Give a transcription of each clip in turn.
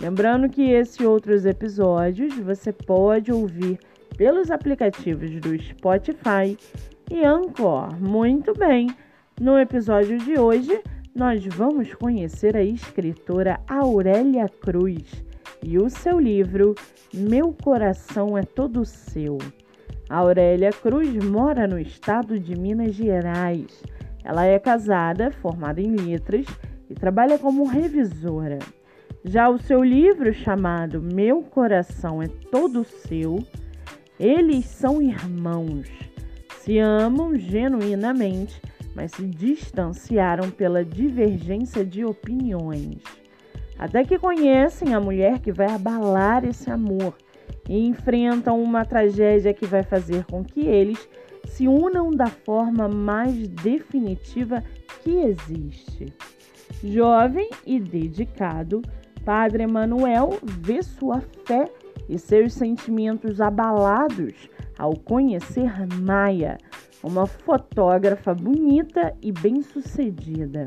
Lembrando que esse e outros episódios você pode ouvir pelos aplicativos do Spotify e Anchor. Muito bem, no episódio de hoje nós vamos conhecer a escritora Aurélia Cruz e o seu livro Meu Coração é Todo Seu. Aurélia Cruz mora no estado de Minas Gerais. Ela é casada, formada em letras e trabalha como revisora. Já o seu livro chamado Meu Coração é Todo Seu, eles são irmãos, se amam genuinamente, mas se distanciaram pela divergência de opiniões. Até que conhecem a mulher que vai abalar esse amor e enfrentam uma tragédia que vai fazer com que eles se unam da forma mais definitiva que existe. Jovem e dedicado, Padre Emanuel vê sua fé e seus sentimentos abalados ao conhecer Maia, uma fotógrafa bonita e bem-sucedida.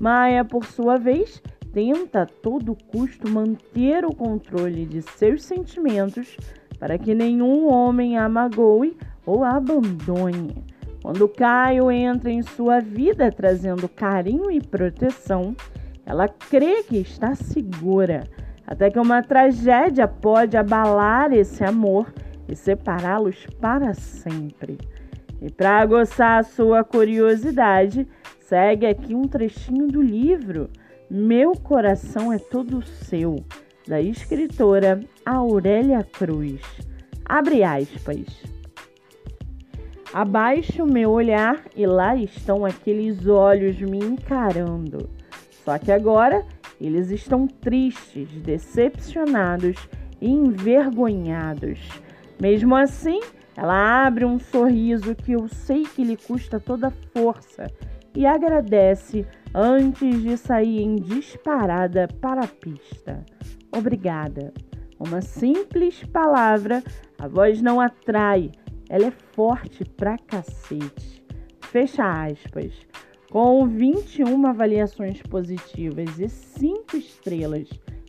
Maia, por sua vez, tenta a todo custo manter o controle de seus sentimentos para que nenhum homem a magoe ou a abandone. Quando Caio entra em sua vida trazendo carinho e proteção, ela crê que está segura, até que uma tragédia pode abalar esse amor e separá-los para sempre. E para aguçar a sua curiosidade, segue aqui um trechinho do livro meu coração é todo seu, da escritora Aurélia Cruz. Abre aspas. Abaixo meu olhar e lá estão aqueles olhos me encarando. Só que agora eles estão tristes, decepcionados e envergonhados. Mesmo assim, ela abre um sorriso que eu sei que lhe custa toda força e agradece antes de sair em disparada para a pista. Obrigada. Uma simples palavra, a voz não atrai, ela é forte pra cacete. Fecha aspas. Com 21 avaliações positivas e 5 estrelas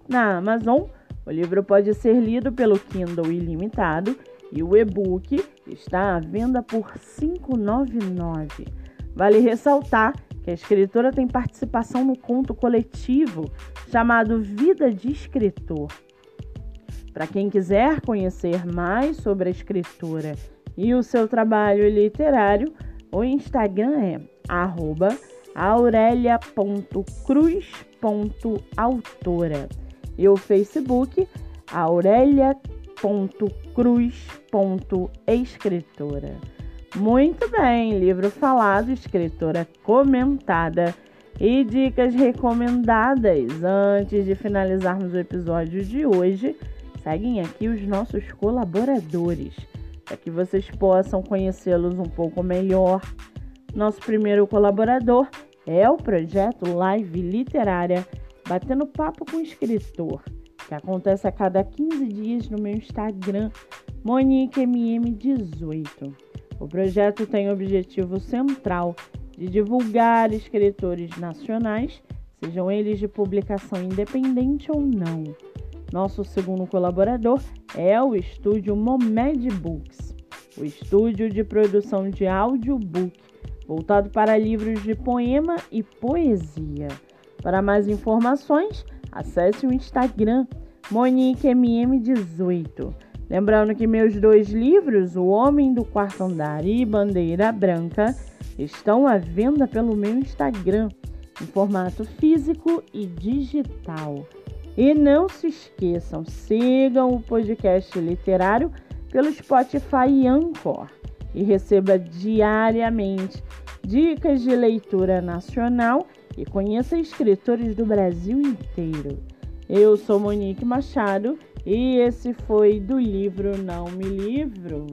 na Amazon, o livro pode ser lido pelo Kindle ilimitado e o e-book está à venda por R$ 5,99. Vale ressaltar que a escritora tem participação no conto coletivo chamado Vida de Escritor. Para quem quiser conhecer mais sobre a escritora e o seu trabalho literário, o Instagram é aurelia.cruz.autora e o Facebook aurelia.cruz.escritora. Muito bem, livro falado, escritora comentada e dicas recomendadas. Antes de finalizarmos o episódio de hoje, seguem aqui os nossos colaboradores, para que vocês possam conhecê-los um pouco melhor. Nosso primeiro colaborador é o projeto Live Literária Batendo Papo com Escritor, que acontece a cada 15 dias no meu Instagram, MoniqueMM18. O projeto tem o objetivo central de divulgar escritores nacionais, sejam eles de publicação independente ou não. Nosso segundo colaborador é o estúdio Momed Books, o estúdio de produção de audiobook voltado para livros de poema e poesia. Para mais informações, acesse o Instagram MoniqueMM18. Lembrando que meus dois livros, O Homem do Quarto Andar e Bandeira Branca, estão à venda pelo meu Instagram, em formato físico e digital. E não se esqueçam, sigam o podcast literário pelo Spotify Anchor e receba diariamente dicas de leitura nacional e conheça escritores do Brasil inteiro. Eu sou Monique Machado e esse foi do livro Não Me Livro.